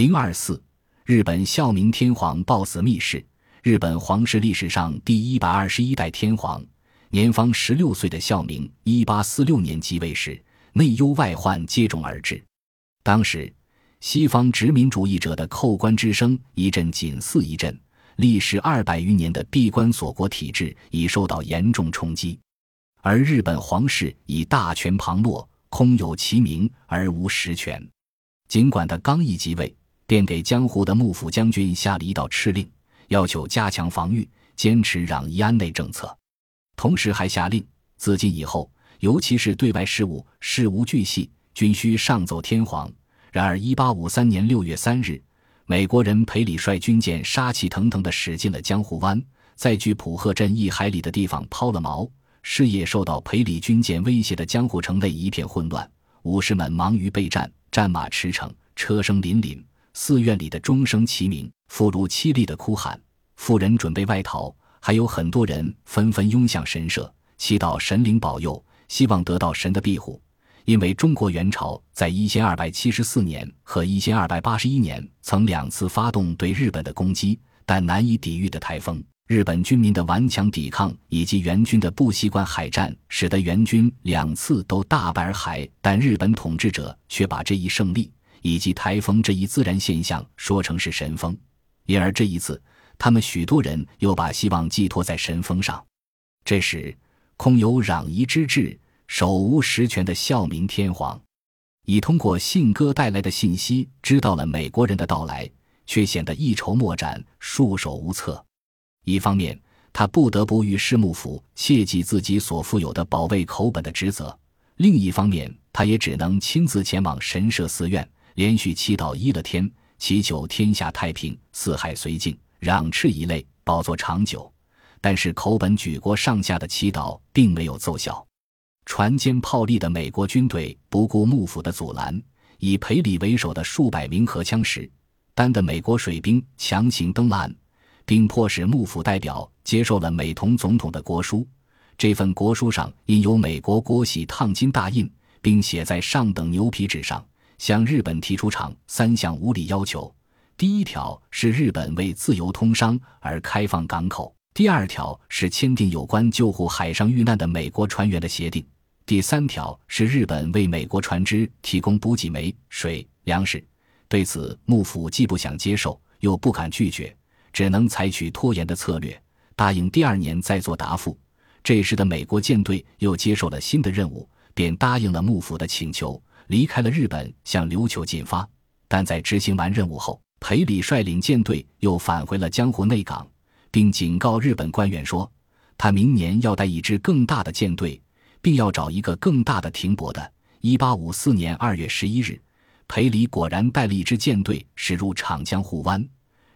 零二四，日本孝明天皇暴死密室。日本皇室历史上第一百二十一代天皇，年方十六岁的孝明，一八四六年即位时，内忧外患接踵而至。当时，西方殖民主义者的叩关之声一阵紧似一阵，历时二百余年的闭关锁国体制已受到严重冲击，而日本皇室已大权旁落，空有其名而无实权。尽管他刚一即位，便给江湖的幕府将军下了一道敕令。要求加强防御，坚持攘夷安内政策，同时还下令，自今以后，尤其是对外事务，事无巨细，均需上奏天皇。然而，一八五三年六月三日，美国人裴礼率军舰杀气腾腾地驶进了江湖湾，在距浦贺镇一海里的地方抛了锚。事业受到裴礼军舰威胁的江湖城内一片混乱，武士们忙于备战，战马驰骋，车声凛凛。寺院里的钟声齐鸣，妇孺凄厉的哭喊，妇人准备外逃，还有很多人纷纷拥向神社，祈祷神灵保佑，希望得到神的庇护。因为中国元朝在一千二百七十四年和一千二百八十一年曾两次发动对日本的攻击，但难以抵御的台风、日本军民的顽强抵抗以及元军的不习惯海战，使得元军两次都大败而还。但日本统治者却把这一胜利。以及台风这一自然现象说成是神风，因而这一次，他们许多人又把希望寄托在神风上。这时，空有攘夷之志、手无实权的孝明天皇，已通过信鸽带来的信息知道了美国人的到来，却显得一筹莫展、束手无策。一方面，他不得不与世幕府切记自己所负有的保卫口本的职责；另一方面，他也只能亲自前往神社寺院。连续祈祷一了天，祈求天下太平，四海绥靖，攘斥一类，宝座长久。但是口本举国上下的祈祷并没有奏效，船坚炮利的美国军队不顾幕府的阻拦，以裴礼为首的数百名荷枪实弹的美国水兵强行登岸，并迫使幕府代表接受了美同总统的国书。这份国书上印有美国国玺烫金大印，并写在上等牛皮纸上。向日本提出厂三项无理要求：第一条是日本为自由通商而开放港口；第二条是签订有关救护海上遇难的美国船员的协定；第三条是日本为美国船只提供补给煤、水、粮食。对此，幕府既不想接受，又不敢拒绝，只能采取拖延的策略，答应第二年再做答复。这时的美国舰队又接受了新的任务，便答应了幕府的请求。离开了日本，向琉球进发。但在执行完任务后，裴礼率领舰队又返回了江户内港，并警告日本官员说，他明年要带一支更大的舰队，并要找一个更大的停泊的。一八五四年二月十一日，裴礼果然带了一支舰队驶入长江户湾。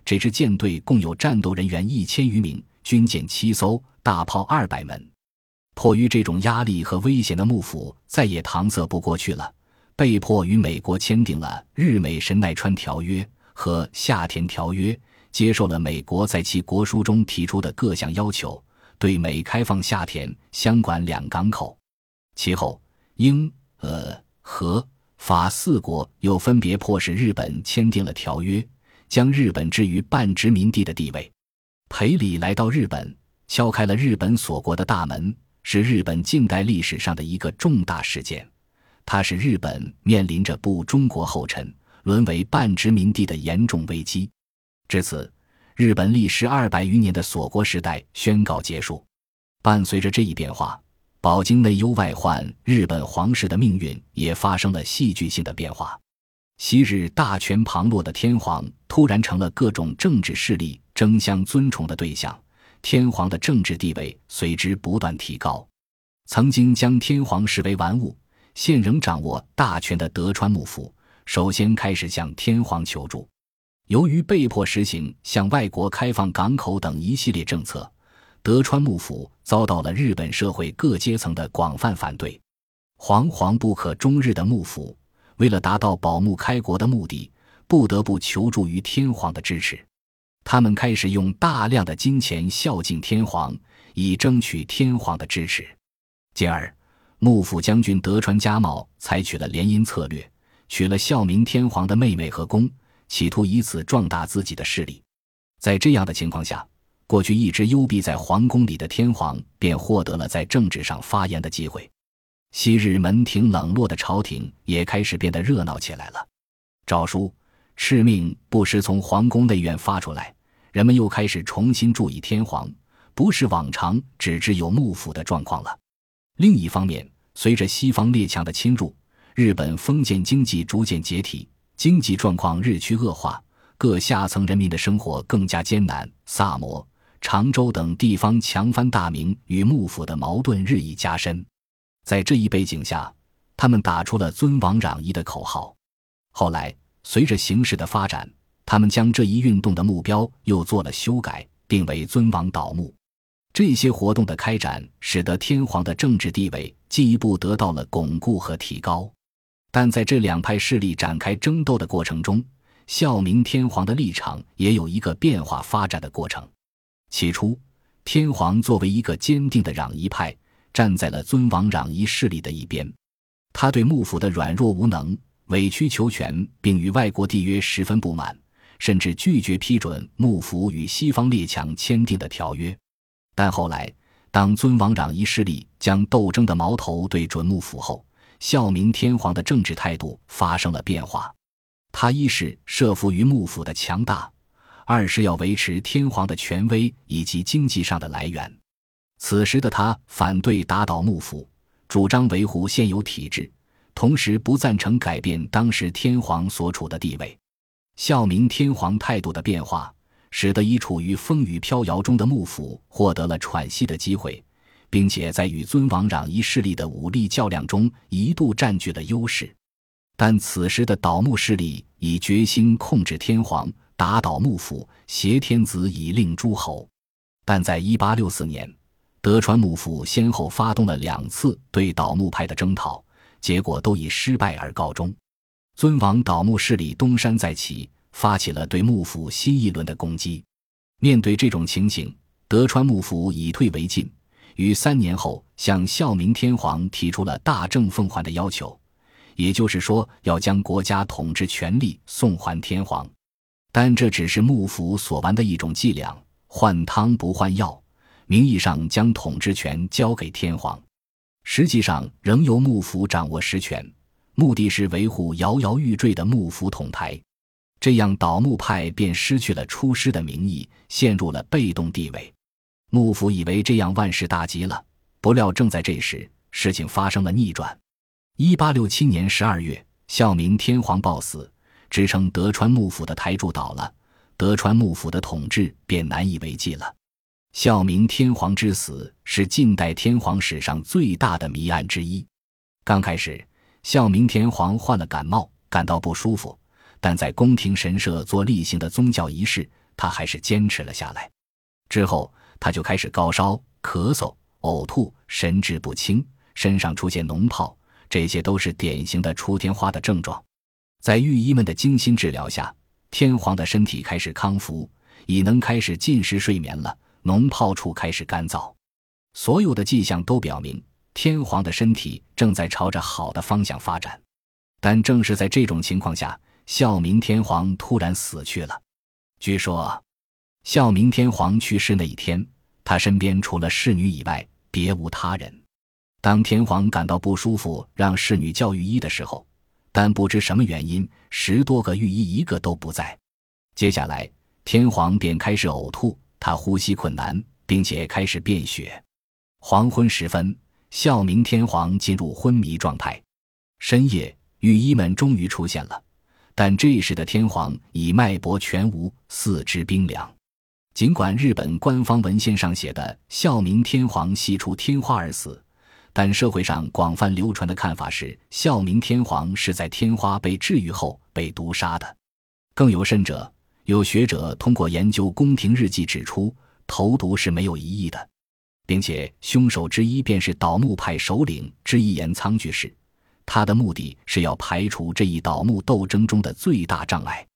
这支舰队共有战斗人员一千余名，军舰七艘，大炮二百门。迫于这种压力和危险的幕府再也搪塞不过去了。被迫与美国签订了《日美神奈川条约》和《夏田条约》，接受了美国在其国书中提出的各项要求，对美开放夏田、香管两港口。其后，英、俄、和、法四国又分别迫使日本签订了条约，将日本置于半殖民地的地位。裴礼来到日本，敲开了日本锁国的大门，是日本近代历史上的一个重大事件。它使日本面临着步中国后尘、沦为半殖民地的严重危机。至此，日本历时二百余年的锁国时代宣告结束。伴随着这一变化，饱经内忧外患，日本皇室的命运也发生了戏剧性的变化。昔日大权旁落的天皇，突然成了各种政治势力争相尊崇的对象，天皇的政治地位随之不断提高。曾经将天皇视为玩物。现仍掌握大权的德川幕府，首先开始向天皇求助。由于被迫实行向外国开放港口等一系列政策，德川幕府遭到了日本社会各阶层的广泛反对。惶惶不可终日的幕府，为了达到保幕开国的目的，不得不求助于天皇的支持。他们开始用大量的金钱孝敬天皇，以争取天皇的支持，进而。幕府将军德川家茂采取了联姻策略，娶了孝明天皇的妹妹和宫，企图以此壮大自己的势力。在这样的情况下，过去一直幽闭在皇宫里的天皇便获得了在政治上发言的机会。昔日门庭冷落的朝廷也开始变得热闹起来了。诏书、敕命不时从皇宫内院发出来，人们又开始重新注意天皇，不是往常只知有幕府的状况了。另一方面，随着西方列强的侵入，日本封建经济逐渐解体，经济状况日趋恶化，各下层人民的生活更加艰难。萨摩。常州等地方强藩大名与幕府的矛盾日益加深，在这一背景下，他们打出了“尊王攘夷”的口号。后来，随着形势的发展，他们将这一运动的目标又做了修改，定为“尊王倒幕”。这些活动的开展，使得天皇的政治地位进一步得到了巩固和提高。但在这两派势力展开争斗的过程中，孝明天皇的立场也有一个变化发展的过程。起初，天皇作为一个坚定的攘夷派，站在了尊王攘夷势力的一边。他对幕府的软弱无能、委曲求全，并与外国缔约十分不满，甚至拒绝批准幕府与西方列强签订的条约。但后来，当尊王攘夷势力将斗争的矛头对准幕府后，孝明天皇的政治态度发生了变化。他一是慑服于幕府的强大。二是要维持天皇的权威以及经济上的来源。此时的他反对打倒幕府，主张维护现有体制，同时不赞成改变当时天皇所处的地位。孝明天皇态度的变化，使得已处于风雨飘摇中的幕府获得了喘息的机会，并且在与尊王攘夷势力的武力较量中一度占据了优势。但此时的倒幕势力已决心控制天皇。打倒幕府，挟天子以令诸侯。但在一八六四年，德川幕府先后发动了两次对倒幕派的征讨，结果都以失败而告终。尊王倒幕势力东山再起，发起了对幕府新一轮的攻击。面对这种情形，德川幕府以退为进，于三年后向孝明天皇提出了大政奉还的要求，也就是说，要将国家统治权力送还天皇。但这只是幕府所玩的一种伎俩，换汤不换药，名义上将统治权交给天皇，实际上仍由幕府掌握实权，目的是维护摇摇欲坠的幕府统台。这样，倒幕派便失去了出师的名义，陷入了被动地位。幕府以为这样万事大吉了，不料正在这时，事情发生了逆转。一八六七年十二月，孝明天皇暴死。支撑德川幕府的台柱倒了，德川幕府的统治便难以为继了。孝明天皇之死是近代天皇史上最大的谜案之一。刚开始，孝明天皇患了感冒，感到不舒服，但在宫廷神社做例行的宗教仪式，他还是坚持了下来。之后，他就开始高烧、咳嗽、呕吐、神志不清，身上出现脓泡，这些都是典型的出天花的症状。在御医们的精心治疗下，天皇的身体开始康复，已能开始进食睡眠了。脓泡处开始干燥，所有的迹象都表明天皇的身体正在朝着好的方向发展。但正是在这种情况下，孝明天皇突然死去了。据说，孝明天皇去世那一天，他身边除了侍女以外别无他人。当天皇感到不舒服，让侍女叫御医的时候。但不知什么原因，十多个御医一个都不在。接下来，天皇便开始呕吐，他呼吸困难，并且开始便血。黄昏时分，孝明天皇进入昏迷状态。深夜，御医们终于出现了，但这时的天皇已脉搏全无，四肢冰凉。尽管日本官方文献上写的孝明天皇喜出天花而死。但社会上广泛流传的看法是，孝明天皇是在天花被治愈后被毒杀的。更有甚者，有学者通过研究宫廷日记指出，投毒是没有疑义的，并且凶手之一便是倒幕派首领之一岩仓居士。他的目的是要排除这一倒幕斗争中的最大障碍。